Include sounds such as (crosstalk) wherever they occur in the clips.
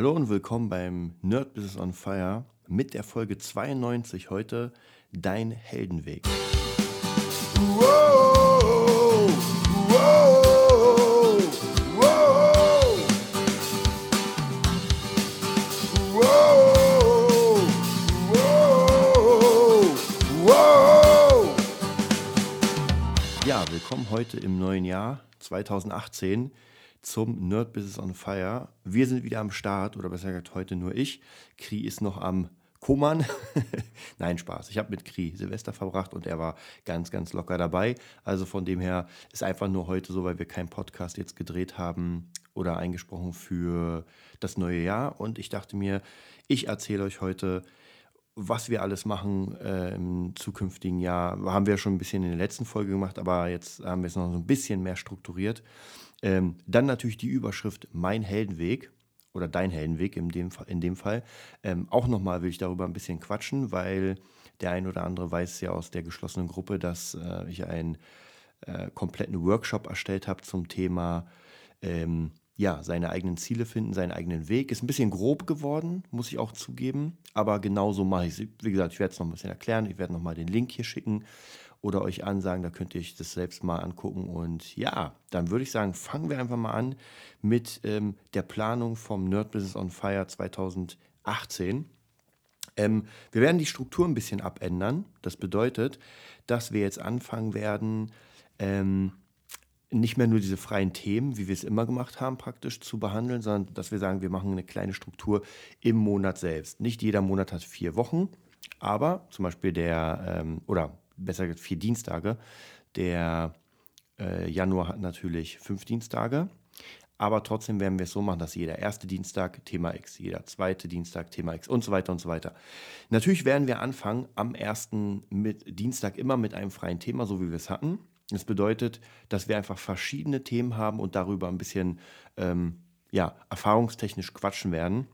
Hallo und willkommen beim Nerd Business on Fire mit der Folge 92 heute Dein Heldenweg. Ja, willkommen heute im neuen Jahr 2018 zum Nerd Business on Fire. Wir sind wieder am Start, oder besser gesagt heute nur ich. Kri ist noch am Kummern. (laughs) Nein, Spaß. Ich habe mit Kri Silvester verbracht und er war ganz, ganz locker dabei. Also von dem her ist einfach nur heute so, weil wir keinen Podcast jetzt gedreht haben oder eingesprochen für das neue Jahr. Und ich dachte mir, ich erzähle euch heute, was wir alles machen äh, im zukünftigen Jahr. Haben wir schon ein bisschen in der letzten Folge gemacht, aber jetzt haben wir es noch so ein bisschen mehr strukturiert. Ähm, dann natürlich die Überschrift Mein Heldenweg oder Dein Heldenweg in dem, in dem Fall. Ähm, auch nochmal will ich darüber ein bisschen quatschen, weil der ein oder andere weiß ja aus der geschlossenen Gruppe, dass äh, ich einen äh, kompletten Workshop erstellt habe zum Thema ähm, ja, seine eigenen Ziele finden, seinen eigenen Weg. Ist ein bisschen grob geworden, muss ich auch zugeben, aber genau so mache ich es. Wie gesagt, ich werde es noch ein bisschen erklären. Ich werde nochmal den Link hier schicken oder euch ansagen. Da könnt ihr euch das selbst mal angucken. Und ja, dann würde ich sagen, fangen wir einfach mal an mit ähm, der Planung vom Nerd Business on Fire 2018. Ähm, wir werden die Struktur ein bisschen abändern. Das bedeutet, dass wir jetzt anfangen werden, ähm, nicht mehr nur diese freien Themen, wie wir es immer gemacht haben, praktisch zu behandeln, sondern dass wir sagen, wir machen eine kleine Struktur im Monat selbst. Nicht jeder Monat hat vier Wochen, aber zum Beispiel der, ähm, oder besser gesagt vier Dienstage. Der äh, Januar hat natürlich fünf Dienstage. Aber trotzdem werden wir es so machen, dass jeder erste Dienstag Thema X, jeder zweite Dienstag Thema X und so weiter und so weiter. Natürlich werden wir anfangen am ersten mit Dienstag immer mit einem freien Thema, so wie wir es hatten. Das bedeutet, dass wir einfach verschiedene Themen haben und darüber ein bisschen ähm, ja, erfahrungstechnisch quatschen werden.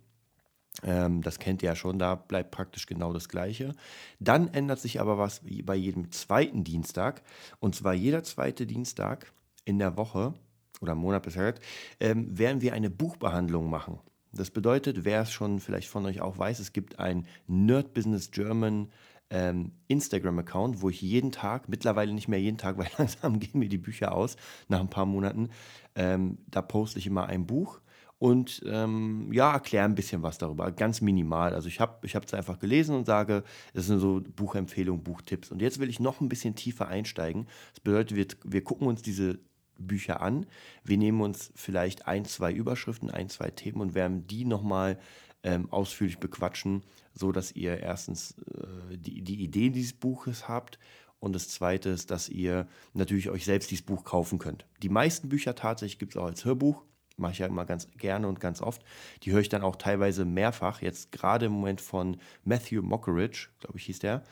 Ähm, das kennt ihr ja schon, da bleibt praktisch genau das Gleiche. Dann ändert sich aber was bei jedem zweiten Dienstag. Und zwar jeder zweite Dienstag in der Woche oder Monat gesagt, ähm, werden wir eine Buchbehandlung machen. Das bedeutet, wer es schon vielleicht von euch auch weiß, es gibt ein Nerd Business German ähm, Instagram-Account, wo ich jeden Tag, mittlerweile nicht mehr jeden Tag, weil (laughs) langsam gehen mir die Bücher aus nach ein paar Monaten, ähm, da poste ich immer ein Buch und ähm, ja, erkläre ein bisschen was darüber, ganz minimal. Also ich habe es einfach gelesen und sage, es sind so Buchempfehlungen, Buchtipps. Und jetzt will ich noch ein bisschen tiefer einsteigen. Das bedeutet, wir, wir gucken uns diese Bücher an, wir nehmen uns vielleicht ein, zwei Überschriften, ein, zwei Themen und werden die nochmal ähm, ausführlich bequatschen, so dass ihr erstens äh, die, die Idee dieses Buches habt und das zweite ist, dass ihr natürlich euch selbst dieses Buch kaufen könnt. Die meisten Bücher tatsächlich gibt es auch als Hörbuch mache ich ja immer ganz gerne und ganz oft. Die höre ich dann auch teilweise mehrfach. Jetzt gerade im Moment von Matthew Mockeridge, glaube ich, hieß der.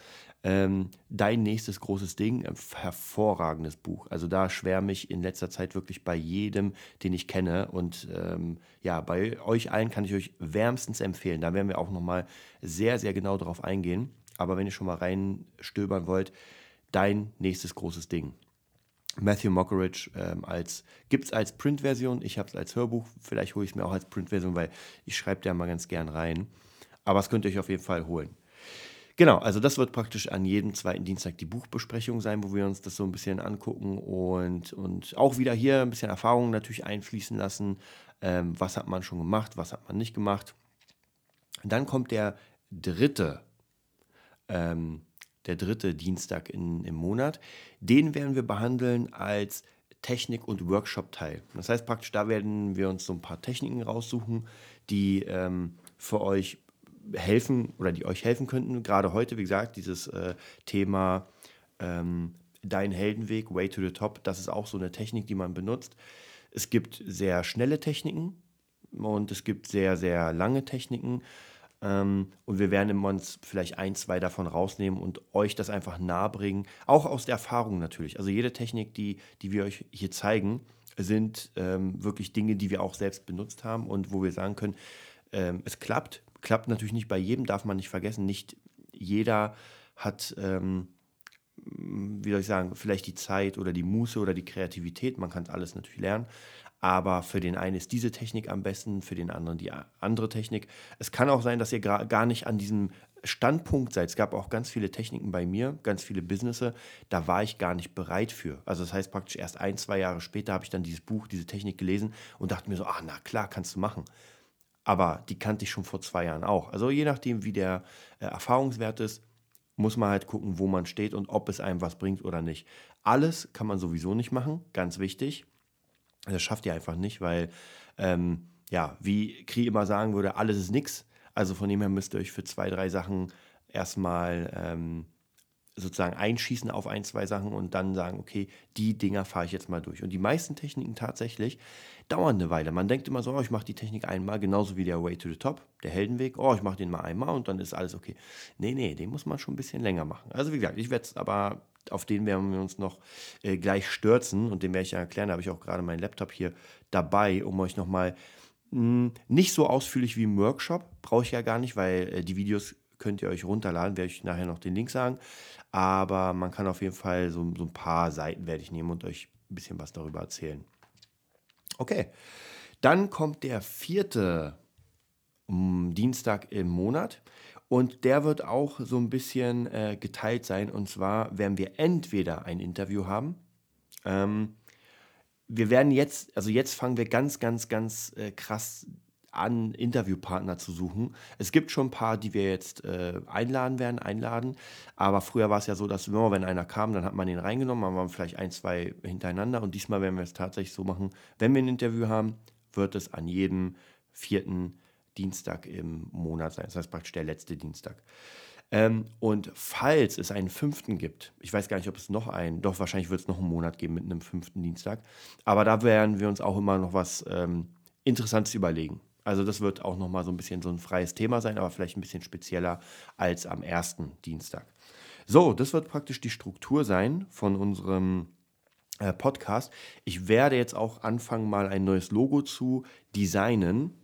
Ähm, Dein nächstes großes Ding, ein hervorragendes Buch. Also da schwärme ich in letzter Zeit wirklich bei jedem, den ich kenne. Und ähm, ja, bei euch allen kann ich euch wärmstens empfehlen. Da werden wir auch nochmal sehr, sehr genau darauf eingehen. Aber wenn ihr schon mal reinstöbern wollt, dein nächstes großes Ding. Matthew Mockeridge ähm, als gibt es als Printversion. Ich habe es als Hörbuch. Vielleicht hole ich es mir auch als Printversion, weil ich schreibe da mal ganz gern rein. Aber es könnt ihr euch auf jeden Fall holen. Genau, also das wird praktisch an jedem zweiten Dienstag die Buchbesprechung sein, wo wir uns das so ein bisschen angucken und, und auch wieder hier ein bisschen Erfahrung natürlich einfließen lassen. Ähm, was hat man schon gemacht, was hat man nicht gemacht. Dann kommt der dritte ähm, der dritte Dienstag in, im Monat. Den werden wir behandeln als Technik- und Workshop-Teil. Das heißt praktisch, da werden wir uns so ein paar Techniken raussuchen, die ähm, für euch helfen oder die euch helfen könnten. Gerade heute, wie gesagt, dieses äh, Thema ähm, Dein Heldenweg, Way to the Top, das ist auch so eine Technik, die man benutzt. Es gibt sehr schnelle Techniken und es gibt sehr, sehr lange Techniken. Ähm, und wir werden uns vielleicht ein, zwei davon rausnehmen und euch das einfach nahebringen. Auch aus der Erfahrung natürlich. Also jede Technik, die, die wir euch hier zeigen, sind ähm, wirklich Dinge, die wir auch selbst benutzt haben und wo wir sagen können, ähm, es klappt. Klappt natürlich nicht bei jedem, darf man nicht vergessen. Nicht jeder hat, ähm, wie soll ich sagen, vielleicht die Zeit oder die Muße oder die Kreativität. Man kann alles natürlich lernen. Aber für den einen ist diese Technik am besten, für den anderen die andere Technik. Es kann auch sein, dass ihr gar nicht an diesem Standpunkt seid. Es gab auch ganz viele Techniken bei mir, ganz viele Businesse, da war ich gar nicht bereit für. Also das heißt praktisch erst ein, zwei Jahre später habe ich dann dieses Buch, diese Technik gelesen und dachte mir so, ach na klar, kannst du machen. Aber die kannte ich schon vor zwei Jahren auch. Also je nachdem, wie der äh, Erfahrungswert ist, muss man halt gucken, wo man steht und ob es einem was bringt oder nicht. Alles kann man sowieso nicht machen, ganz wichtig. Das schafft ihr einfach nicht, weil, ähm, ja, wie Kri immer sagen würde, alles ist nichts. Also von dem her müsst ihr euch für zwei, drei Sachen erstmal ähm, sozusagen einschießen auf ein, zwei Sachen und dann sagen, okay, die Dinger fahre ich jetzt mal durch. Und die meisten Techniken tatsächlich dauern eine Weile. Man denkt immer so, oh, ich mache die Technik einmal, genauso wie der Way to the Top, der Heldenweg, oh, ich mache den mal einmal und dann ist alles okay. Nee, nee, den muss man schon ein bisschen länger machen. Also wie gesagt, ich werde es aber, auf den werden wir uns noch äh, gleich stürzen und den werde ich ja erklären. Da habe ich auch gerade meinen Laptop hier dabei, um euch nochmal hm, nicht so ausführlich wie im Workshop, brauche ich ja gar nicht, weil äh, die Videos könnt ihr euch runterladen, werde ich nachher noch den Link sagen. Aber man kann auf jeden Fall so, so ein paar Seiten werde ich nehmen und euch ein bisschen was darüber erzählen. Okay, dann kommt der vierte um, Dienstag im Monat und der wird auch so ein bisschen äh, geteilt sein. Und zwar werden wir entweder ein Interview haben. Ähm, wir werden jetzt, also jetzt fangen wir ganz, ganz, ganz äh, krass an, Interviewpartner zu suchen. Es gibt schon ein paar, die wir jetzt äh, einladen werden, einladen. Aber früher war es ja so, dass immer, wenn einer kam, dann hat man den reingenommen, dann waren vielleicht ein, zwei hintereinander. Und diesmal werden wir es tatsächlich so machen, wenn wir ein Interview haben, wird es an jedem vierten Dienstag im Monat sein. Das heißt praktisch der letzte Dienstag. Ähm, und falls es einen fünften gibt, ich weiß gar nicht, ob es noch einen, doch wahrscheinlich wird es noch einen Monat geben mit einem fünften Dienstag, aber da werden wir uns auch immer noch was ähm, Interessantes überlegen. Also das wird auch nochmal so ein bisschen so ein freies Thema sein, aber vielleicht ein bisschen spezieller als am ersten Dienstag. So, das wird praktisch die Struktur sein von unserem äh, Podcast. Ich werde jetzt auch anfangen, mal ein neues Logo zu designen.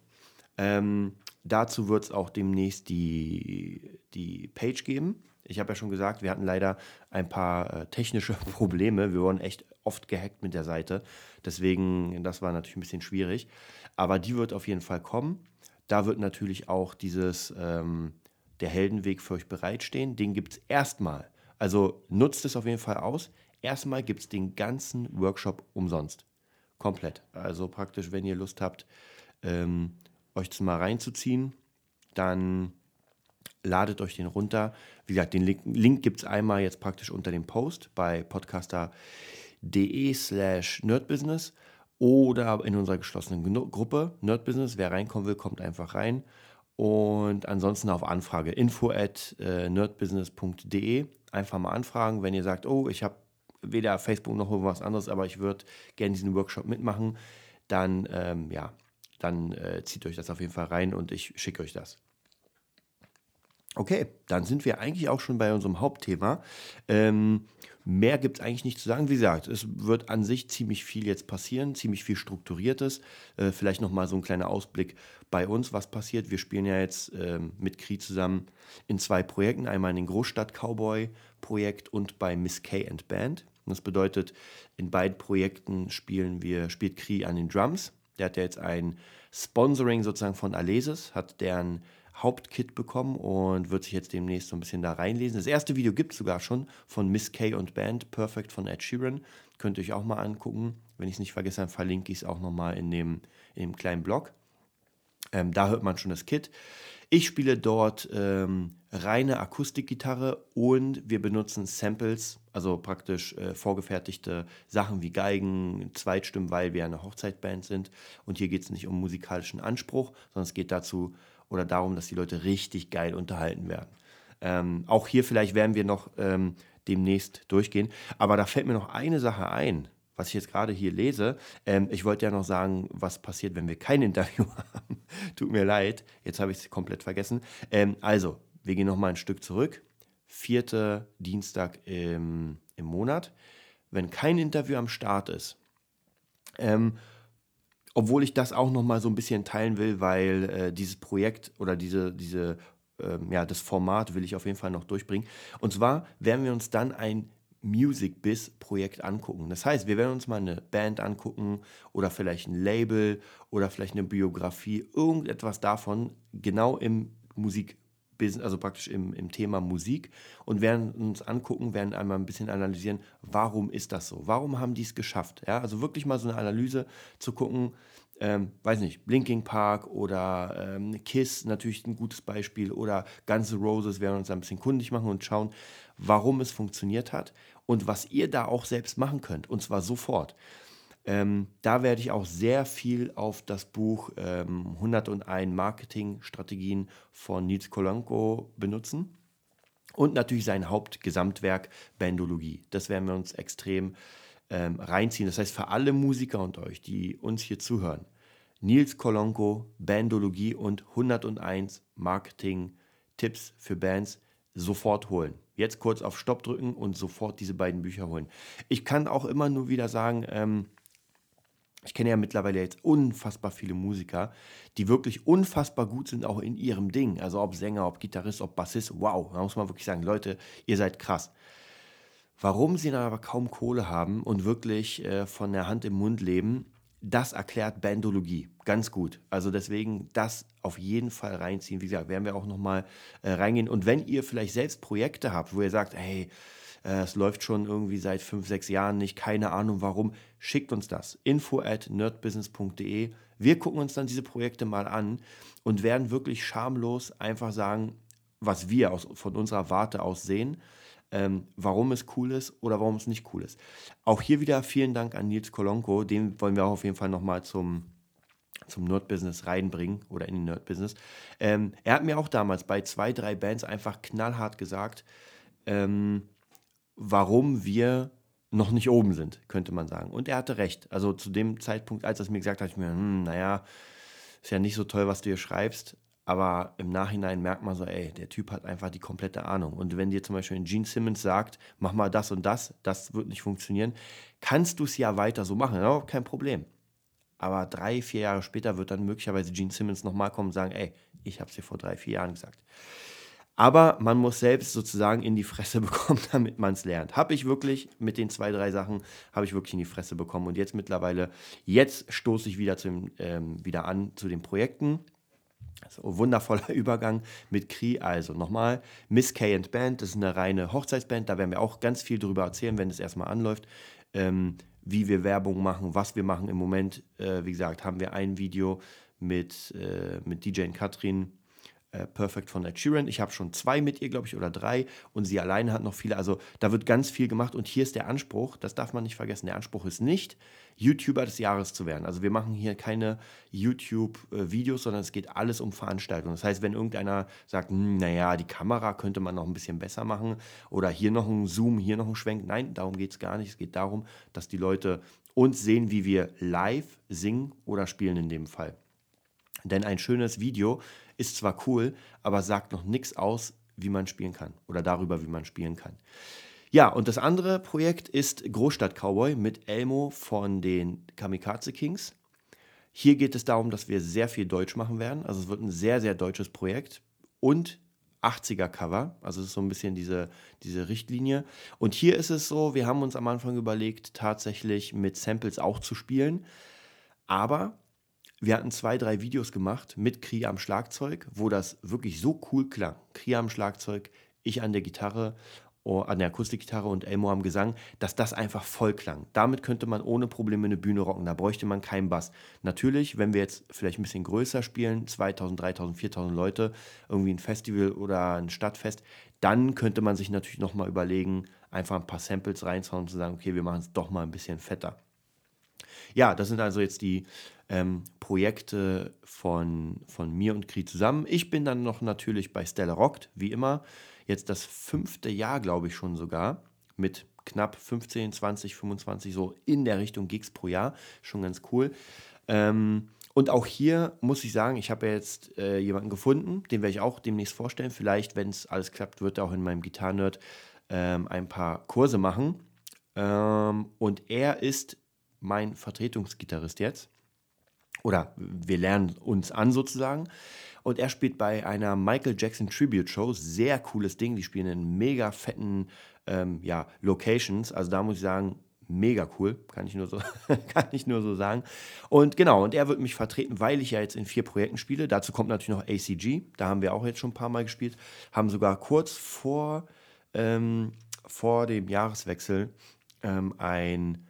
Ähm, dazu wird es auch demnächst die, die Page geben. Ich habe ja schon gesagt, wir hatten leider ein paar äh, technische (laughs) Probleme. Wir wurden echt oft gehackt mit der Seite. Deswegen, das war natürlich ein bisschen schwierig. Aber die wird auf jeden Fall kommen. Da wird natürlich auch dieses, ähm, der Heldenweg für euch bereitstehen. Den gibt es erstmal. Also nutzt es auf jeden Fall aus. Erstmal gibt es den ganzen Workshop umsonst. Komplett. Also praktisch, wenn ihr Lust habt, ähm, euch das mal reinzuziehen, dann ladet euch den runter. Wie gesagt, den Link, Link gibt es einmal jetzt praktisch unter dem Post bei podcaster.de slash nerdbusiness oder in unserer geschlossenen Gruppe Nerdbusiness. Wer reinkommen will, kommt einfach rein. Und ansonsten auf Anfrage info at äh, nerdbusiness.de. Einfach mal anfragen, wenn ihr sagt, oh, ich habe weder Facebook noch irgendwas anderes, aber ich würde gerne diesen Workshop mitmachen, dann, ähm, ja, dann äh, zieht euch das auf jeden Fall rein und ich schicke euch das. Okay, dann sind wir eigentlich auch schon bei unserem Hauptthema. Ähm, mehr gibt es eigentlich nicht zu sagen. Wie gesagt, es wird an sich ziemlich viel jetzt passieren, ziemlich viel Strukturiertes. Äh, vielleicht nochmal so ein kleiner Ausblick bei uns, was passiert. Wir spielen ja jetzt ähm, mit Kri zusammen in zwei Projekten. Einmal in den Großstadt-Cowboy-Projekt und bei Miss K and Band. das bedeutet, in beiden Projekten spielen wir, spielt Kri an den Drums. Der hat ja jetzt ein Sponsoring sozusagen von Alesis, hat deren Hauptkit bekommen und wird sich jetzt demnächst so ein bisschen da reinlesen. Das erste Video gibt es sogar schon von Miss K und Band, Perfect von Ed Sheeran. Könnt ihr euch auch mal angucken. Wenn ich es nicht vergesse, dann verlinke ich es auch nochmal in dem, in dem kleinen Blog. Ähm, da hört man schon das Kit. Ich spiele dort ähm, reine Akustikgitarre und wir benutzen Samples, also praktisch äh, vorgefertigte Sachen wie Geigen, Zweitstimmen, weil wir eine Hochzeitband sind. Und hier geht es nicht um musikalischen Anspruch, sondern es geht dazu oder darum, dass die Leute richtig geil unterhalten werden. Ähm, auch hier vielleicht werden wir noch ähm, demnächst durchgehen. Aber da fällt mir noch eine Sache ein, was ich jetzt gerade hier lese. Ähm, ich wollte ja noch sagen, was passiert, wenn wir kein (laughs) Interview haben. Tut mir leid, jetzt habe ich es komplett vergessen. Ähm, also, wir gehen noch mal ein Stück zurück. Vierte Dienstag im, im Monat. Wenn kein Interview am Start ist, ähm, obwohl ich das auch noch mal so ein bisschen teilen will, weil äh, dieses Projekt oder diese, diese, ähm, ja, das Format will ich auf jeden Fall noch durchbringen. Und zwar werden wir uns dann ein Music Biz Projekt angucken. Das heißt, wir werden uns mal eine Band angucken oder vielleicht ein Label oder vielleicht eine Biografie, irgendetwas davon genau im Musik Business, also praktisch im, im Thema Musik und werden uns angucken, werden einmal ein bisschen analysieren, warum ist das so? Warum haben die es geschafft? Ja, also wirklich mal so eine Analyse zu gucken, ähm, weiß nicht, Blinking Park oder ähm, Kiss natürlich ein gutes Beispiel oder N' Roses werden uns ein bisschen kundig machen und schauen, warum es funktioniert hat und was ihr da auch selbst machen könnt und zwar sofort. Ähm, da werde ich auch sehr viel auf das Buch ähm, 101 Marketingstrategien von Nils Kolanko benutzen. Und natürlich sein Hauptgesamtwerk Bandologie. Das werden wir uns extrem ähm, reinziehen. Das heißt, für alle Musiker unter euch, die uns hier zuhören, Nils Kolonko, Bandologie und 101 Marketing-Tipps für Bands sofort holen. Jetzt kurz auf Stopp drücken und sofort diese beiden Bücher holen. Ich kann auch immer nur wieder sagen, ähm, ich kenne ja mittlerweile jetzt unfassbar viele Musiker, die wirklich unfassbar gut sind, auch in ihrem Ding. Also ob Sänger, ob Gitarrist, ob Bassist. Wow, da muss man wirklich sagen, Leute, ihr seid krass. Warum sie dann aber kaum Kohle haben und wirklich äh, von der Hand im Mund leben, das erklärt Bandologie ganz gut. Also deswegen das auf jeden Fall reinziehen. Wie gesagt, werden wir auch nochmal äh, reingehen. Und wenn ihr vielleicht selbst Projekte habt, wo ihr sagt, hey, es läuft schon irgendwie seit fünf, sechs Jahren nicht, keine Ahnung warum, schickt uns das. Info at nerdbusiness.de. Wir gucken uns dann diese Projekte mal an und werden wirklich schamlos einfach sagen, was wir aus, von unserer Warte aus sehen, ähm, warum es cool ist oder warum es nicht cool ist. Auch hier wieder vielen Dank an Nils Kolonko, den wollen wir auch auf jeden Fall nochmal zum zum Nerd-Business reinbringen oder in den Nerd-Business. Ähm, er hat mir auch damals bei zwei, drei Bands einfach knallhart gesagt, ähm, warum wir noch nicht oben sind, könnte man sagen. Und er hatte recht. Also zu dem Zeitpunkt, als er es mir gesagt hat, ich mir, hm, naja, ist ja nicht so toll, was du hier schreibst. Aber im Nachhinein merkt man so, ey, der Typ hat einfach die komplette Ahnung. Und wenn dir zum Beispiel Gene Simmons sagt, mach mal das und das, das wird nicht funktionieren, kannst du es ja weiter so machen, ja, kein Problem. Aber drei, vier Jahre später wird dann möglicherweise Gene Simmons nochmal kommen und sagen, ey, ich habe es dir vor drei, vier Jahren gesagt. Aber man muss selbst sozusagen in die Fresse (laughs) bekommen, damit man es lernt. Habe ich wirklich mit den zwei, drei Sachen, habe ich wirklich in die Fresse bekommen. Und jetzt mittlerweile, jetzt stoße ich wieder, zum, ähm, wieder an zu den Projekten. So, wundervoller (laughs) Übergang mit Cree. Also nochmal, Miss K and Band, das ist eine reine Hochzeitsband. Da werden wir auch ganz viel darüber erzählen, wenn es erstmal anläuft. Ähm, wie wir Werbung machen, was wir machen. Im Moment, äh, wie gesagt, haben wir ein Video mit, äh, mit DJ Katrin äh, Perfect von Ed Sheeran. Ich habe schon zwei mit ihr, glaube ich, oder drei. Und sie alleine hat noch viele. Also da wird ganz viel gemacht. Und hier ist der Anspruch, das darf man nicht vergessen. Der Anspruch ist nicht, YouTuber des Jahres zu werden. Also wir machen hier keine YouTube-Videos, sondern es geht alles um Veranstaltungen. Das heißt, wenn irgendeiner sagt, hm, naja, die Kamera könnte man noch ein bisschen besser machen oder hier noch ein Zoom, hier noch ein Schwenk. Nein, darum geht es gar nicht. Es geht darum, dass die Leute uns sehen, wie wir live singen oder spielen in dem Fall. Denn ein schönes Video ist zwar cool, aber sagt noch nichts aus, wie man spielen kann oder darüber, wie man spielen kann. Ja, und das andere Projekt ist Großstadt Cowboy mit Elmo von den Kamikaze Kings. Hier geht es darum, dass wir sehr viel Deutsch machen werden. Also es wird ein sehr, sehr deutsches Projekt und 80er Cover. Also es ist so ein bisschen diese, diese Richtlinie. Und hier ist es so, wir haben uns am Anfang überlegt, tatsächlich mit Samples auch zu spielen. Aber wir hatten zwei, drei Videos gemacht mit Kria am Schlagzeug, wo das wirklich so cool klang. Kria am Schlagzeug, ich an der Gitarre, oh, an der Akustikgitarre und Elmo am Gesang, dass das einfach voll klang. Damit könnte man ohne Probleme eine Bühne rocken. Da bräuchte man keinen Bass. Natürlich, wenn wir jetzt vielleicht ein bisschen größer spielen, 2000, 3000, 4000 Leute, irgendwie ein Festival oder ein Stadtfest, dann könnte man sich natürlich nochmal überlegen, einfach ein paar Samples reinzuhauen und zu sagen, okay, wir machen es doch mal ein bisschen fetter. Ja, das sind also jetzt die ähm, Projekte von, von mir und Kri zusammen. Ich bin dann noch natürlich bei Stella Rockt, wie immer. Jetzt das fünfte Jahr, glaube ich schon sogar, mit knapp 15, 20, 25 so in der Richtung Gigs pro Jahr. Schon ganz cool. Ähm, und auch hier muss ich sagen, ich habe jetzt äh, jemanden gefunden, den werde ich auch demnächst vorstellen. Vielleicht, wenn es alles klappt, wird er auch in meinem Gitarrenerd ähm, ein paar Kurse machen. Ähm, und er ist mein Vertretungsgitarrist jetzt. Oder wir lernen uns an sozusagen. Und er spielt bei einer Michael Jackson Tribute Show. Sehr cooles Ding. Die spielen in mega fetten ähm, ja, Locations. Also da muss ich sagen, mega cool, kann ich nur so, (laughs) kann ich nur so sagen. Und genau, und er wird mich vertreten, weil ich ja jetzt in vier Projekten spiele. Dazu kommt natürlich noch ACG, da haben wir auch jetzt schon ein paar Mal gespielt, haben sogar kurz vor, ähm, vor dem Jahreswechsel ähm, ein,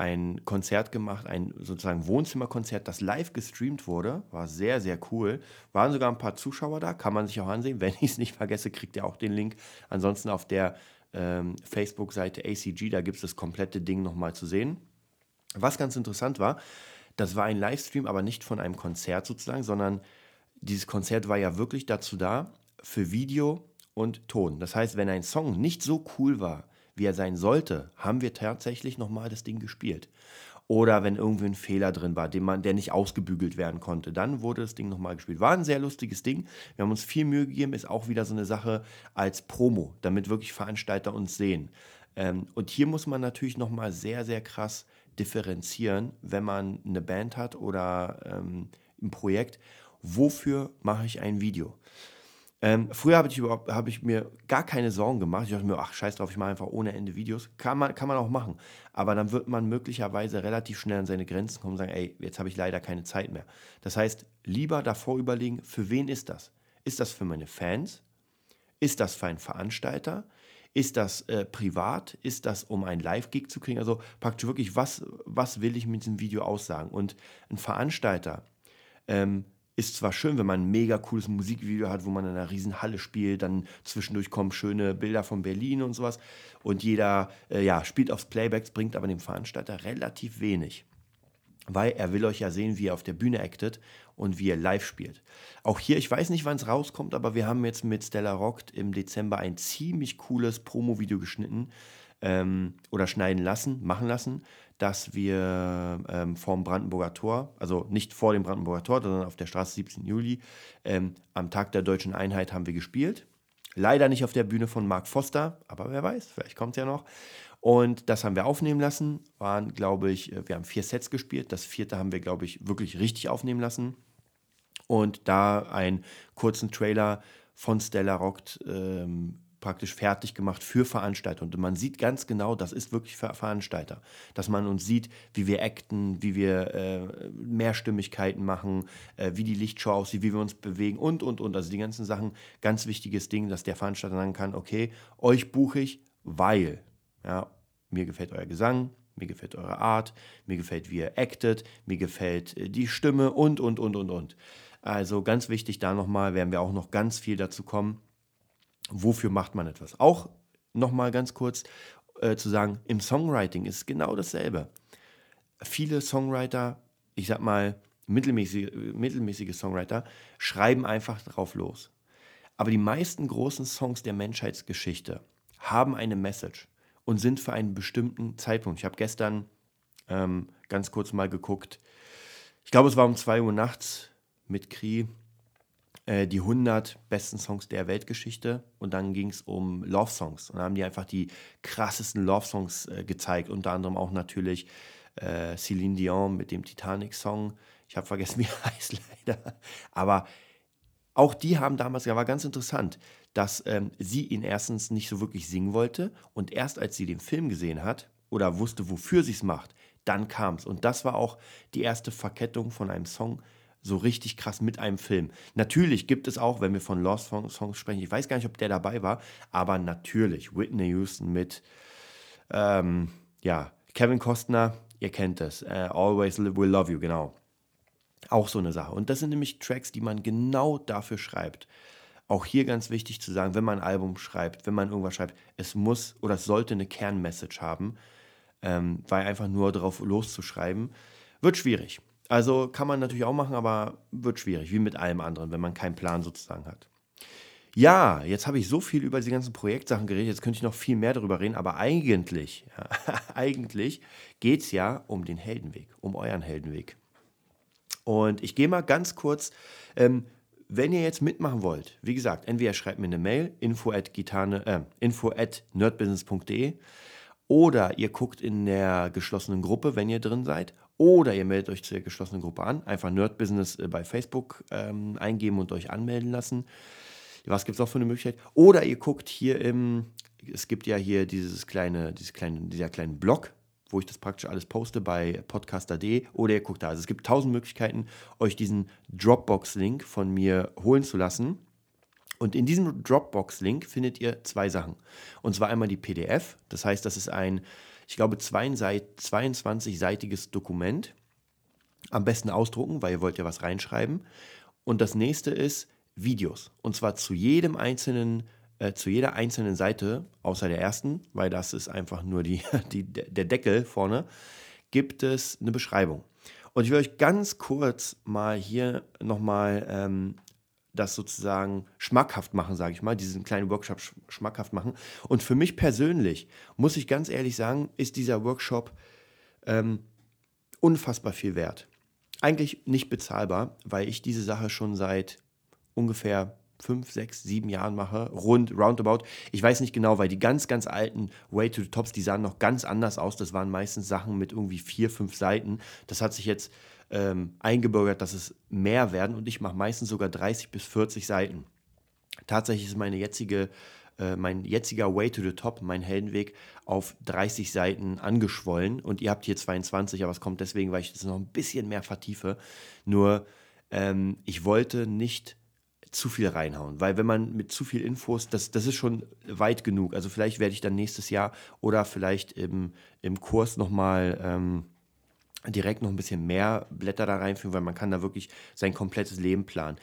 ein Konzert gemacht, ein sozusagen Wohnzimmerkonzert, das live gestreamt wurde. War sehr, sehr cool. Waren sogar ein paar Zuschauer da, kann man sich auch ansehen. Wenn (laughs) ich es nicht vergesse, kriegt ihr auch den Link. Ansonsten auf der ähm, Facebook-Seite ACG, da gibt es das komplette Ding nochmal zu sehen. Was ganz interessant war, das war ein Livestream, aber nicht von einem Konzert sozusagen, sondern dieses Konzert war ja wirklich dazu da, für Video und Ton. Das heißt, wenn ein Song nicht so cool war, wie er sein sollte, haben wir tatsächlich nochmal das Ding gespielt. Oder wenn irgendwie ein Fehler drin war, den man, der nicht ausgebügelt werden konnte, dann wurde das Ding nochmal gespielt. War ein sehr lustiges Ding. Wir haben uns viel Mühe gegeben, ist auch wieder so eine Sache als Promo, damit wirklich Veranstalter uns sehen. Ähm, und hier muss man natürlich nochmal sehr, sehr krass differenzieren, wenn man eine Band hat oder ähm, ein Projekt. Wofür mache ich ein Video? Ähm, früher habe ich, hab ich mir gar keine Sorgen gemacht. Ich dachte mir, ach, scheiß drauf, ich mache einfach ohne Ende Videos. Kann man, kann man auch machen. Aber dann wird man möglicherweise relativ schnell an seine Grenzen kommen und sagen, ey, jetzt habe ich leider keine Zeit mehr. Das heißt, lieber davor überlegen, für wen ist das? Ist das für meine Fans? Ist das für einen Veranstalter? Ist das äh, privat? Ist das, um einen Live-Gig zu kriegen? Also praktisch wirklich, was, was will ich mit diesem Video aussagen? Und ein Veranstalter ähm, ist zwar schön, wenn man ein mega cooles Musikvideo hat, wo man in einer riesen Halle spielt, dann zwischendurch kommen schöne Bilder von Berlin und sowas und jeder äh, ja, spielt aufs Playback, bringt aber dem Veranstalter relativ wenig. Weil er will euch ja sehen, wie ihr auf der Bühne actet und wie ihr live spielt. Auch hier, ich weiß nicht, wann es rauskommt, aber wir haben jetzt mit Stella Rockt im Dezember ein ziemlich cooles Promo-Video geschnitten ähm, oder schneiden lassen, machen lassen dass wir ähm, dem Brandenburger Tor, also nicht vor dem Brandenburger Tor, sondern auf der Straße 17. Juli, ähm, am Tag der deutschen Einheit haben wir gespielt. Leider nicht auf der Bühne von Mark Foster, aber wer weiß, vielleicht kommt es ja noch. Und das haben wir aufnehmen lassen. Waren, glaube ich, äh, wir haben vier Sets gespielt. Das vierte haben wir, glaube ich, wirklich richtig aufnehmen lassen. Und da einen kurzen Trailer von Stella Rockt ähm, praktisch fertig gemacht für Veranstalter. Und man sieht ganz genau, das ist wirklich für Veranstalter. Dass man uns sieht, wie wir acten, wie wir äh, Mehrstimmigkeiten machen, äh, wie die Lichtshow aussieht, wie wir uns bewegen und, und, und. Also die ganzen Sachen, ganz wichtiges Ding, dass der Veranstalter sagen kann, okay, euch buche ich, weil, ja, mir gefällt euer Gesang, mir gefällt eure Art, mir gefällt, wie ihr actet, mir gefällt äh, die Stimme und, und, und, und, und. Also ganz wichtig, da nochmal werden wir auch noch ganz viel dazu kommen wofür macht man etwas. Auch nochmal ganz kurz äh, zu sagen, im Songwriting ist genau dasselbe. Viele Songwriter, ich sag mal mittelmäßige, mittelmäßige Songwriter, schreiben einfach drauf los. Aber die meisten großen Songs der Menschheitsgeschichte haben eine Message und sind für einen bestimmten Zeitpunkt. Ich habe gestern ähm, ganz kurz mal geguckt. Ich glaube, es war um 2 Uhr nachts mit Kri äh, die 100 besten Songs der Weltgeschichte und dann ging es um Love Songs und dann haben die einfach die krassesten Love Songs äh, gezeigt, unter anderem auch natürlich äh, Celine Dion mit dem Titanic-Song. Ich habe vergessen, (laughs) wie er heißt leider. Aber auch die haben damals, ja, war ganz interessant, dass ähm, sie ihn erstens nicht so wirklich singen wollte und erst als sie den Film gesehen hat oder wusste, wofür sie es macht, dann kam es. Und das war auch die erste Verkettung von einem Song, so richtig krass mit einem Film. Natürlich gibt es auch, wenn wir von Lost Songs sprechen, ich weiß gar nicht, ob der dabei war, aber natürlich Whitney Houston mit, ähm, ja, Kevin Costner, ihr kennt es, uh, Always Will Love You, genau. Auch so eine Sache. Und das sind nämlich Tracks, die man genau dafür schreibt. Auch hier ganz wichtig zu sagen, wenn man ein Album schreibt, wenn man irgendwas schreibt, es muss oder es sollte eine Kernmessage haben, ähm, weil einfach nur darauf loszuschreiben, wird schwierig. Also kann man natürlich auch machen, aber wird schwierig, wie mit allem anderen, wenn man keinen Plan sozusagen hat. Ja, jetzt habe ich so viel über diese ganzen Projektsachen geredet, jetzt könnte ich noch viel mehr darüber reden, aber eigentlich, ja, (laughs) eigentlich geht es ja um den Heldenweg, um euren Heldenweg. Und ich gehe mal ganz kurz, ähm, wenn ihr jetzt mitmachen wollt, wie gesagt, entweder schreibt mir eine Mail, info at, gitane, äh, info at nerdbusiness.de oder ihr guckt in der geschlossenen Gruppe, wenn ihr drin seid, Oder ihr meldet euch zur geschlossenen Gruppe an. Einfach Nerd Business äh, bei Facebook ähm, eingeben und euch anmelden lassen. Was gibt es noch für eine Möglichkeit? Oder ihr guckt hier im, es gibt ja hier dieses kleine, dieses kleine, dieser kleinen Blog, wo ich das praktisch alles poste bei podcaster.de oder ihr guckt da. Also es gibt tausend Möglichkeiten, euch diesen Dropbox-Link von mir holen zu lassen. Und in diesem Dropbox-Link findet ihr zwei Sachen. Und zwar einmal die PDF, das heißt, das ist ein, ich glaube, 22-seitiges Dokument. Am besten ausdrucken, weil ihr wollt ja was reinschreiben. Und das nächste ist Videos. Und zwar zu jedem einzelnen äh, zu jeder einzelnen Seite, außer der ersten, weil das ist einfach nur die, (laughs) die, der Deckel vorne, gibt es eine Beschreibung. Und ich will euch ganz kurz mal hier nochmal ähm, das sozusagen schmackhaft machen, sage ich mal, diesen kleinen Workshop sch schmackhaft machen. Und für mich persönlich, muss ich ganz ehrlich sagen, ist dieser Workshop ähm, unfassbar viel wert. Eigentlich nicht bezahlbar, weil ich diese Sache schon seit ungefähr fünf, sechs, sieben Jahren mache, rund, roundabout. Ich weiß nicht genau, weil die ganz, ganz alten Way to the Tops, die sahen noch ganz anders aus. Das waren meistens Sachen mit irgendwie vier, fünf Seiten. Das hat sich jetzt ähm, eingebürgert, dass es mehr werden und ich mache meistens sogar 30 bis 40 Seiten. Tatsächlich ist meine jetzige äh, mein jetziger Way to the Top, mein Heldenweg, auf 30 Seiten angeschwollen und ihr habt hier 22, aber es kommt deswegen, weil ich das noch ein bisschen mehr vertiefe. Nur ähm, ich wollte nicht zu viel reinhauen. Weil wenn man mit zu viel Infos, das, das ist schon weit genug. Also vielleicht werde ich dann nächstes Jahr oder vielleicht im, im Kurs nochmal ähm, direkt noch ein bisschen mehr Blätter da reinführen, weil man kann da wirklich sein komplettes Leben planen.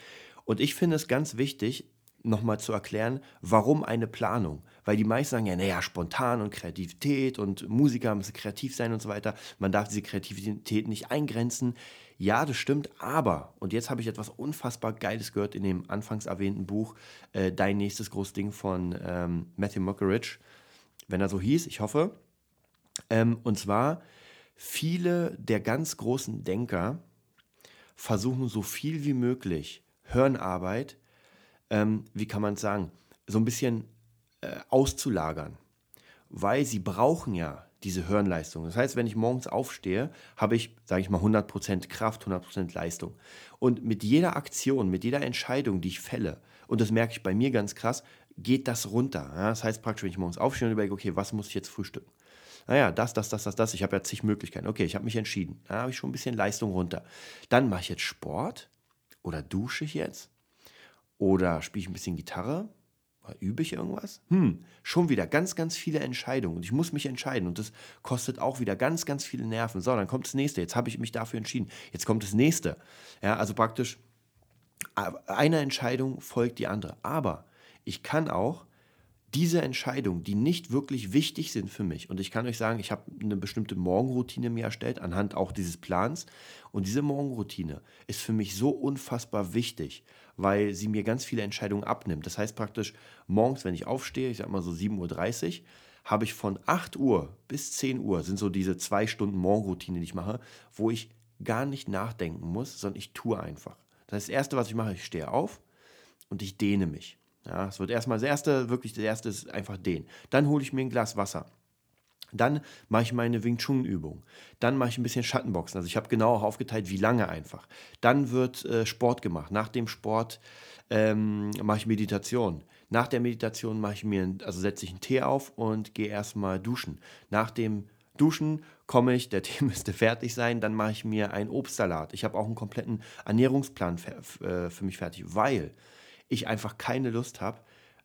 Und ich finde es ganz wichtig, nochmal zu erklären, warum eine Planung. Weil die meisten sagen ja, naja, spontan und Kreativität und Musiker müssen kreativ sein und so weiter. Man darf diese Kreativität nicht eingrenzen. Ja, das stimmt, aber, und jetzt habe ich etwas unfassbar Geiles gehört in dem anfangs erwähnten Buch, äh, Dein nächstes großes Ding von ähm, Matthew Mockeridge, wenn er so hieß, ich hoffe. Ähm, und zwar, viele der ganz großen Denker versuchen so viel wie möglich Hirnarbeit, ähm, wie kann man es sagen, so ein bisschen äh, auszulagern. Weil sie brauchen ja diese Hirnleistung. Das heißt, wenn ich morgens aufstehe, habe ich, sage ich mal, 100% Kraft, 100% Leistung. Und mit jeder Aktion, mit jeder Entscheidung, die ich fälle, und das merke ich bei mir ganz krass, geht das runter. Das heißt praktisch, wenn ich morgens aufstehe und überlege, okay, was muss ich jetzt frühstücken? Naja, das, das, das, das, das. Ich habe ja zig Möglichkeiten. Okay, ich habe mich entschieden. Da habe ich schon ein bisschen Leistung runter. Dann mache ich jetzt Sport oder dusche ich jetzt oder spiele ich ein bisschen Gitarre Übe ich irgendwas? Hm, schon wieder ganz, ganz viele Entscheidungen. Und ich muss mich entscheiden. Und das kostet auch wieder ganz, ganz viele Nerven. So, dann kommt das nächste. Jetzt habe ich mich dafür entschieden. Jetzt kommt das nächste. Ja, also praktisch eine Entscheidung folgt die andere. Aber ich kann auch diese Entscheidungen, die nicht wirklich wichtig sind für mich, und ich kann euch sagen, ich habe eine bestimmte Morgenroutine mir erstellt, anhand auch dieses Plans, und diese Morgenroutine ist für mich so unfassbar wichtig, weil sie mir ganz viele Entscheidungen abnimmt. Das heißt praktisch, morgens, wenn ich aufstehe, ich sag mal so 7.30 Uhr, habe ich von 8 Uhr bis 10 Uhr, sind so diese zwei Stunden Morgenroutine, die ich mache, wo ich gar nicht nachdenken muss, sondern ich tue einfach. Das, das Erste, was ich mache, ich stehe auf und ich dehne mich. Ja, es wird erstmal das erste, wirklich das erste ist einfach den. Dann hole ich mir ein Glas Wasser. Dann mache ich meine Wing Chun Übung. Dann mache ich ein bisschen Schattenboxen. Also ich habe genau aufgeteilt, wie lange einfach. Dann wird äh, Sport gemacht. Nach dem Sport ähm, mache ich Meditation. Nach der Meditation mache ich mir, also setze ich einen Tee auf und gehe erstmal duschen. Nach dem Duschen komme ich, der (laughs) Tee müsste fertig sein, dann mache ich mir einen Obstsalat. Ich habe auch einen kompletten Ernährungsplan äh, für mich fertig, weil ich einfach keine Lust habe,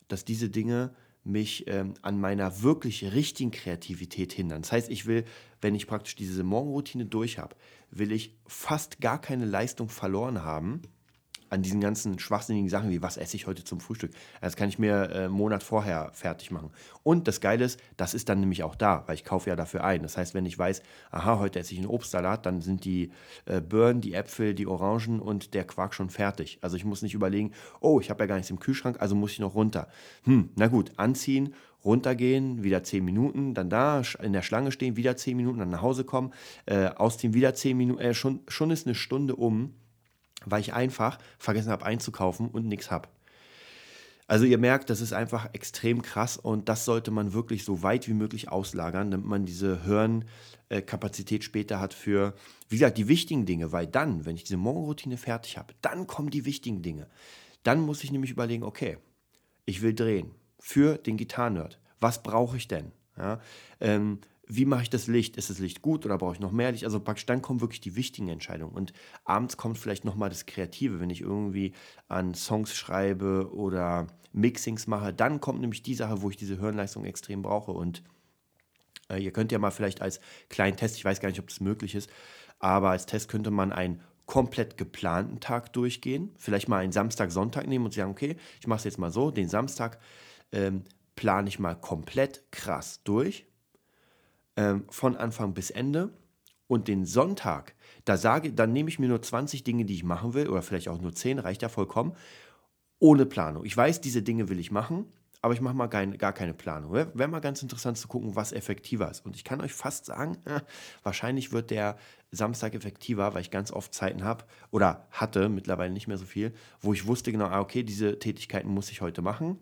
dass diese Dinge mich ähm, an meiner wirklich richtigen Kreativität hindern. Das heißt, ich will, wenn ich praktisch diese Morgenroutine durch habe, will ich fast gar keine Leistung verloren haben an diesen ganzen schwachsinnigen Sachen wie, was esse ich heute zum Frühstück? Das kann ich mir äh, einen Monat vorher fertig machen. Und das Geile ist, das ist dann nämlich auch da, weil ich kaufe ja dafür ein. Das heißt, wenn ich weiß, aha, heute esse ich einen Obstsalat, dann sind die äh, Birnen, die Äpfel, die Orangen und der Quark schon fertig. Also ich muss nicht überlegen, oh, ich habe ja gar nichts im Kühlschrank, also muss ich noch runter. Hm, na gut, anziehen, runtergehen, wieder 10 Minuten, dann da in der Schlange stehen, wieder 10 Minuten, dann nach Hause kommen, äh, ausziehen, wieder 10 Minuten, äh, schon, schon ist eine Stunde um weil ich einfach vergessen habe einzukaufen und nichts habe. Also ihr merkt, das ist einfach extrem krass und das sollte man wirklich so weit wie möglich auslagern, damit man diese Hirnkapazität später hat für, wie gesagt, die wichtigen Dinge, weil dann, wenn ich diese Morgenroutine fertig habe, dann kommen die wichtigen Dinge. Dann muss ich nämlich überlegen, okay, ich will drehen für den Gitarrenerd. Was brauche ich denn? Ja, ähm, wie mache ich das Licht? Ist das Licht gut oder brauche ich noch mehr Licht? Also praktisch dann kommen wirklich die wichtigen Entscheidungen. Und abends kommt vielleicht nochmal das Kreative, wenn ich irgendwie an Songs schreibe oder Mixings mache. Dann kommt nämlich die Sache, wo ich diese Hirnleistung extrem brauche. Und äh, ihr könnt ja mal vielleicht als kleinen Test, ich weiß gar nicht, ob das möglich ist, aber als Test könnte man einen komplett geplanten Tag durchgehen. Vielleicht mal einen Samstag, Sonntag nehmen und sagen, okay, ich mache es jetzt mal so, den Samstag ähm, plane ich mal komplett krass durch ähm, von Anfang bis Ende. Und den Sonntag, da sage, dann nehme ich mir nur 20 Dinge, die ich machen will, oder vielleicht auch nur 10, reicht ja vollkommen, ohne Planung. Ich weiß, diese Dinge will ich machen, aber ich mache mal kein, gar keine Planung. Wäre mal ganz interessant zu gucken, was effektiver ist. Und ich kann euch fast sagen, äh, wahrscheinlich wird der Samstag effektiver, weil ich ganz oft Zeiten habe oder hatte, mittlerweile nicht mehr so viel, wo ich wusste genau, ah, okay, diese Tätigkeiten muss ich heute machen,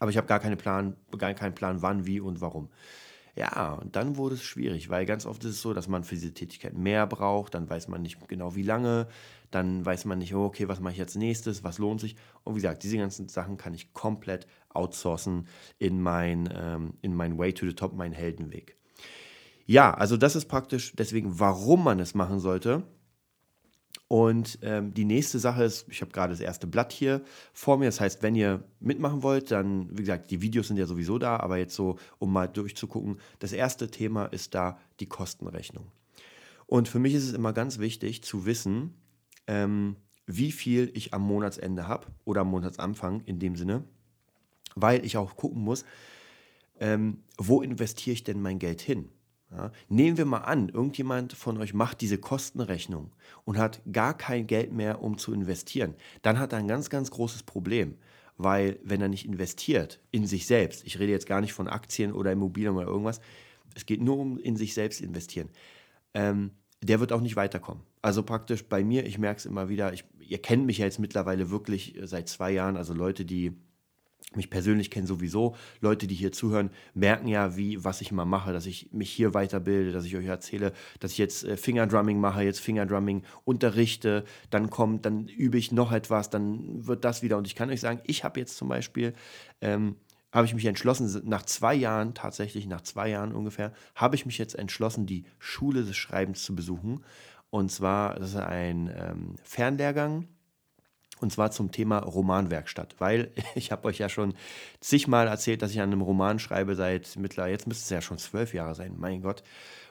aber ich habe gar, keine Plan, gar keinen Plan, wann, wie und warum. Ja, und dann wurde es schwierig, weil ganz oft ist es so, dass man für diese Tätigkeit mehr braucht, dann weiß man nicht genau wie lange, dann weiß man nicht, oh, okay, was mache ich jetzt nächstes, was lohnt sich. Und wie gesagt, diese ganzen Sachen kann ich komplett outsourcen in mein, ähm, in mein Way to the Top, meinen Heldenweg. Ja, also das ist praktisch deswegen, warum man es machen sollte. Und ähm, die nächste Sache ist, ich habe gerade das erste Blatt hier vor mir. Das heißt, wenn ihr mitmachen wollt, dann, wie gesagt, die Videos sind ja sowieso da, aber jetzt so, um mal durchzugucken, das erste Thema ist da die Kostenrechnung. Und für mich ist es immer ganz wichtig zu wissen, ähm, wie viel ich am Monatsende habe oder am Monatsanfang in dem Sinne, weil ich auch gucken muss, ähm, wo investiere ich denn mein Geld hin? Ja, nehmen wir mal an, irgendjemand von euch macht diese Kostenrechnung und hat gar kein Geld mehr, um zu investieren. Dann hat er ein ganz, ganz großes Problem, weil wenn er nicht investiert in sich selbst, ich rede jetzt gar nicht von Aktien oder Immobilien oder irgendwas, es geht nur um in sich selbst investieren, ähm, der wird auch nicht weiterkommen. Also praktisch bei mir, ich merke es immer wieder, ich, ihr kennt mich ja jetzt mittlerweile wirklich seit zwei Jahren, also Leute, die mich persönlich kennen sowieso. Leute, die hier zuhören, merken ja, wie, was ich immer mache, dass ich mich hier weiterbilde, dass ich euch erzähle, dass ich jetzt äh, Fingerdrumming mache, jetzt Fingerdrumming unterrichte, dann kommt, dann übe ich noch etwas, dann wird das wieder. Und ich kann euch sagen, ich habe jetzt zum Beispiel, ähm, habe ich mich entschlossen, nach zwei Jahren, tatsächlich nach zwei Jahren ungefähr, habe ich mich jetzt entschlossen, die Schule des Schreibens zu besuchen. Und zwar, das ist ein ähm, Fernlehrgang und zwar zum Thema Romanwerkstatt, weil (laughs) ich habe euch ja schon zigmal erzählt, dass ich an einem Roman schreibe seit mittlerweile, jetzt müsste es ja schon zwölf Jahre sein, mein Gott.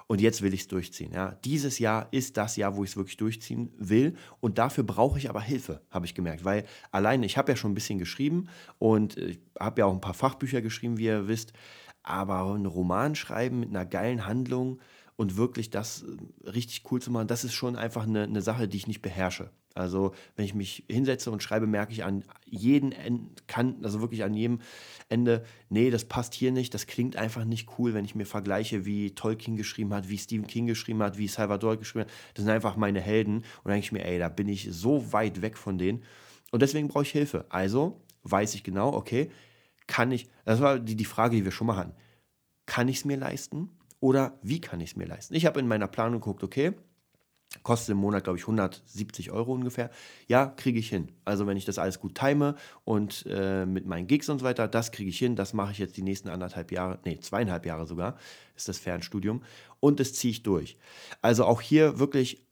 Und jetzt will ich es durchziehen. Ja. Dieses Jahr ist das Jahr, wo ich es wirklich durchziehen will. Und dafür brauche ich aber Hilfe, habe ich gemerkt. Weil alleine, ich habe ja schon ein bisschen geschrieben und ich habe ja auch ein paar Fachbücher geschrieben, wie ihr wisst. Aber ein Roman schreiben mit einer geilen Handlung und wirklich das äh, richtig cool zu machen, das ist schon einfach eine, eine Sache, die ich nicht beherrsche. Also wenn ich mich hinsetze und schreibe, merke ich an jedem Kanten, also wirklich an jedem Ende, nee, das passt hier nicht, das klingt einfach nicht cool, wenn ich mir vergleiche, wie Tolkien geschrieben hat, wie Stephen King geschrieben hat, wie Salvador geschrieben hat. Das sind einfach meine Helden. Und dann denke ich mir, ey, da bin ich so weit weg von denen. Und deswegen brauche ich Hilfe. Also weiß ich genau, okay, kann ich, das war die, die Frage, die wir schon mal hatten, kann ich es mir leisten oder wie kann ich es mir leisten? Ich habe in meiner Planung geguckt, okay, Kostet im Monat, glaube ich, 170 Euro ungefähr. Ja, kriege ich hin. Also wenn ich das alles gut time und äh, mit meinen Gigs und so weiter, das kriege ich hin. Das mache ich jetzt die nächsten anderthalb Jahre, nee, zweieinhalb Jahre sogar, ist das Fernstudium. Und das ziehe ich durch. Also auch hier wirklich,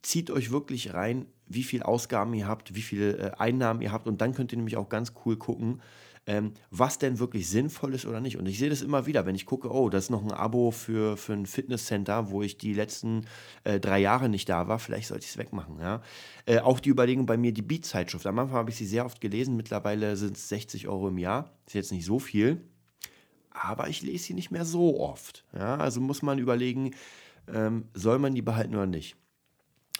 zieht euch wirklich rein, wie viel Ausgaben ihr habt, wie viele äh, Einnahmen ihr habt. Und dann könnt ihr nämlich auch ganz cool gucken, ähm, was denn wirklich sinnvoll ist oder nicht. Und ich sehe das immer wieder, wenn ich gucke, oh, das ist noch ein Abo für, für ein Fitnesscenter, wo ich die letzten äh, drei Jahre nicht da war, vielleicht sollte ich es wegmachen. Ja? Äh, auch die Überlegung bei mir, die Beat-Zeitschrift. Am Anfang habe ich sie sehr oft gelesen, mittlerweile sind es 60 Euro im Jahr. Ist jetzt nicht so viel, aber ich lese sie nicht mehr so oft. Ja? Also muss man überlegen, ähm, soll man die behalten oder nicht.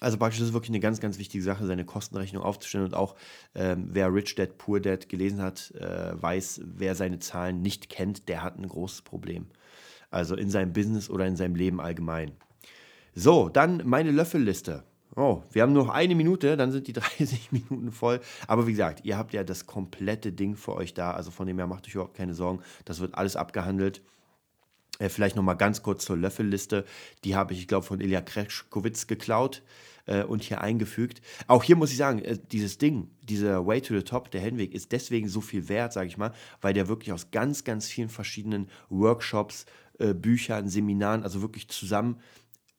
Also praktisch ist es wirklich eine ganz, ganz wichtige Sache, seine Kostenrechnung aufzustellen. Und auch ähm, wer Rich Dad, Poor Dad gelesen hat, äh, weiß, wer seine Zahlen nicht kennt, der hat ein großes Problem. Also in seinem Business oder in seinem Leben allgemein. So, dann meine Löffelliste. Oh, wir haben noch eine Minute, dann sind die (laughs) 30 Minuten voll. Aber wie gesagt, ihr habt ja das komplette Ding für euch da. Also von dem her macht euch überhaupt keine Sorgen. Das wird alles abgehandelt. Äh, vielleicht noch mal ganz kurz zur Löffelliste. Die habe ich, ich glaube, von Ilya Kreschkowitz geklaut äh, und hier eingefügt. Auch hier muss ich sagen, äh, dieses Ding, dieser Way to the Top, der Heldenweg, ist deswegen so viel wert, sage ich mal, weil der wirklich aus ganz, ganz vielen verschiedenen Workshops, äh, Büchern, Seminaren, also wirklich zusammen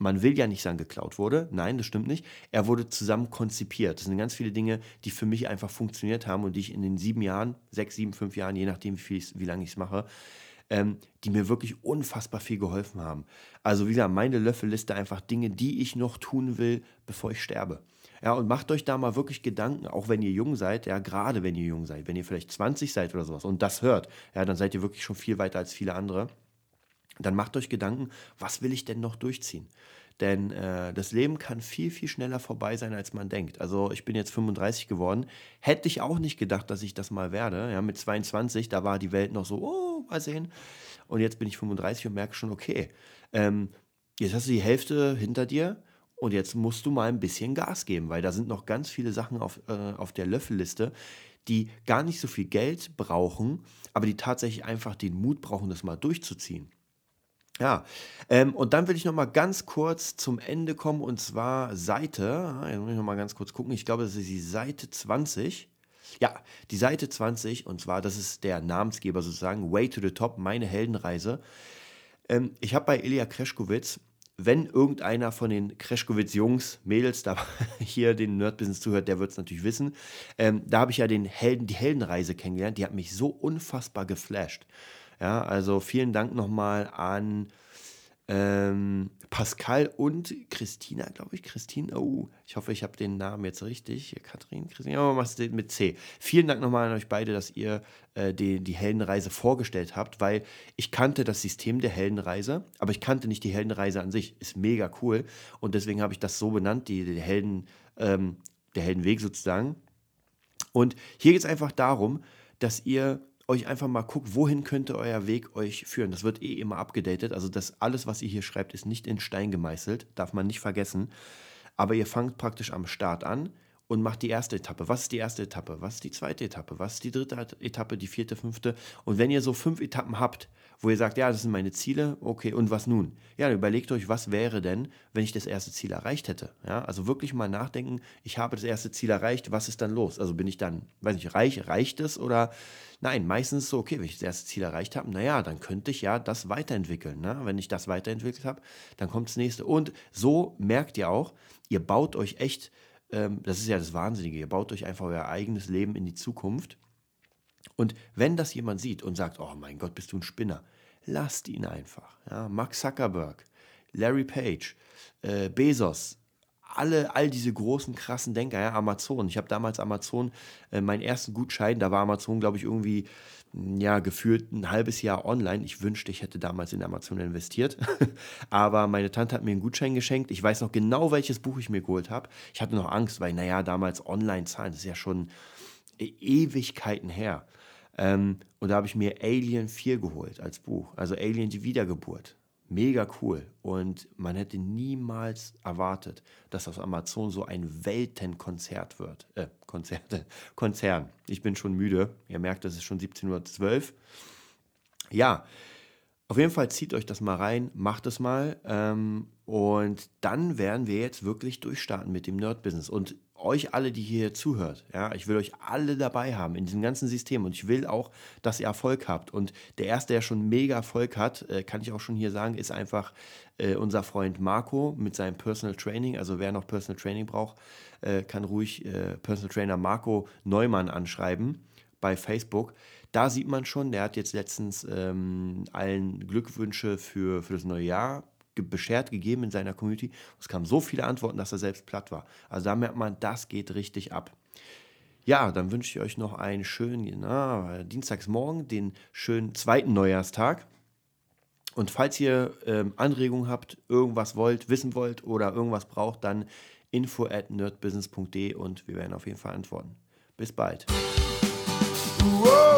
man will ja nicht sagen, geklaut wurde. Nein, das stimmt nicht. Er wurde zusammen konzipiert. Das sind ganz viele Dinge, die für mich einfach funktioniert haben und die ich in den sieben Jahren, sechs, sieben, fünf Jahren, je nachdem, wie, wie lange ich es mache, ähm, die mir wirklich unfassbar viel geholfen haben. Also wie gesagt, meine Löffelliste einfach Dinge, die ich noch tun will, bevor ich sterbe. Ja, und macht euch da mal wirklich Gedanken, auch wenn ihr jung seid, ja, gerade wenn ihr jung seid, wenn ihr vielleicht 20 seid oder sowas und das hört, ja, dann seid ihr wirklich schon viel weiter als viele andere. Dann macht euch Gedanken, was will ich denn noch durchziehen? Denn äh, das Leben kann viel, viel schneller vorbei sein, als man denkt. Also ich bin jetzt 35 geworden. Hätte ich auch nicht gedacht, dass ich das mal werde. Ja, mit 22, da war die Welt noch so, oh, mal sehen. Und jetzt bin ich 35 und merke schon, okay, ähm, jetzt hast du die Hälfte hinter dir und jetzt musst du mal ein bisschen Gas geben, weil da sind noch ganz viele Sachen auf, äh, auf der Löffelliste, die gar nicht so viel Geld brauchen, aber die tatsächlich einfach den Mut brauchen, das mal durchzuziehen. Ja, ähm, und dann will ich noch mal ganz kurz zum Ende kommen und zwar Seite, ah, jetzt muss ich noch ganz kurz gucken, ich glaube, das ist die Seite 20. Ja, die Seite 20 und zwar, das ist der Namensgeber sozusagen, Way to the Top, meine Heldenreise. Ähm, ich habe bei Ilya Kreschkowitz, wenn irgendeiner von den Kreschkowitz-Jungs, Mädels da (laughs) hier den Nerd-Business zuhört, der wird es natürlich wissen. Ähm, da habe ich ja den Helden, die Heldenreise kennengelernt, die hat mich so unfassbar geflasht. Ja, also vielen Dank nochmal an ähm, Pascal und Christina, glaube ich. Christine, oh, ich hoffe, ich habe den Namen jetzt richtig. Katrin, Christine, oh, machst du mit C. Vielen Dank nochmal an euch beide, dass ihr äh, die, die Heldenreise vorgestellt habt, weil ich kannte das System der Heldenreise, aber ich kannte nicht die Heldenreise an sich. Ist mega cool und deswegen habe ich das so benannt, die, die Helden, ähm, der Heldenweg sozusagen. Und hier geht es einfach darum, dass ihr euch einfach mal guckt, wohin könnte euer Weg euch führen. Das wird eh immer abgedatet. Also das alles, was ihr hier schreibt, ist nicht in Stein gemeißelt, darf man nicht vergessen. Aber ihr fangt praktisch am Start an und macht die erste Etappe. Was ist die erste Etappe? Was ist die zweite Etappe? Was ist die dritte Etappe, die vierte, fünfte? Und wenn ihr so fünf Etappen habt, wo ihr sagt, ja, das sind meine Ziele, okay, und was nun? Ja, überlegt euch, was wäre denn, wenn ich das erste Ziel erreicht hätte? Ja, also wirklich mal nachdenken, ich habe das erste Ziel erreicht, was ist dann los? Also bin ich dann, weiß nicht, reich, reicht es oder Nein, meistens ist so, okay, wenn ich das erste Ziel erreicht habe, naja, dann könnte ich ja das weiterentwickeln. Ne? Wenn ich das weiterentwickelt habe, dann kommt das nächste. Und so merkt ihr auch, ihr baut euch echt ähm, das ist ja das Wahnsinnige, ihr baut euch einfach euer eigenes Leben in die Zukunft. Und wenn das jemand sieht und sagt, oh mein Gott, bist du ein Spinner, lasst ihn einfach. Ja, Mark Zuckerberg, Larry Page, äh, Bezos, alle, all diese großen, krassen Denker, ja, Amazon. Ich habe damals Amazon, äh, meinen ersten Gutschein, da war Amazon, glaube ich, irgendwie ja, gefühlt ein halbes Jahr online. Ich wünschte, ich hätte damals in Amazon investiert. (laughs) Aber meine Tante hat mir einen Gutschein geschenkt. Ich weiß noch genau, welches Buch ich mir geholt habe. Ich hatte noch Angst, weil, naja, damals Online-Zahlen, das ist ja schon Ewigkeiten her. Ähm, und da habe ich mir Alien 4 geholt als Buch. Also Alien die Wiedergeburt. Mega cool. Und man hätte niemals erwartet, dass aus Amazon so ein Weltenkonzert wird. Äh, Konzerte, (laughs) Konzern. Ich bin schon müde. Ihr merkt, es ist schon 17.12 Uhr. Ja, auf jeden Fall zieht euch das mal rein, macht es mal. Ähm, und dann werden wir jetzt wirklich durchstarten mit dem Nerd-Business. Und euch alle, die hier zuhört, ja, ich will euch alle dabei haben in diesem ganzen System und ich will auch, dass ihr Erfolg habt. Und der erste, der schon mega Erfolg hat, äh, kann ich auch schon hier sagen, ist einfach äh, unser Freund Marco mit seinem Personal Training. Also wer noch Personal Training braucht, äh, kann ruhig Personal Trainer Marco Neumann anschreiben bei Facebook. Da sieht man schon, der hat jetzt letztens ähm, allen Glückwünsche für, für das neue Jahr beschert gegeben in seiner Community. Es kamen so viele Antworten, dass er selbst platt war. Also da merkt man, das geht richtig ab. Ja, dann wünsche ich euch noch einen schönen na, Dienstagsmorgen, den schönen zweiten Neujahrstag. Und falls ihr ähm, Anregungen habt, irgendwas wollt, wissen wollt oder irgendwas braucht, dann info at nerdbusiness.de und wir werden auf jeden Fall antworten. Bis bald. Whoa.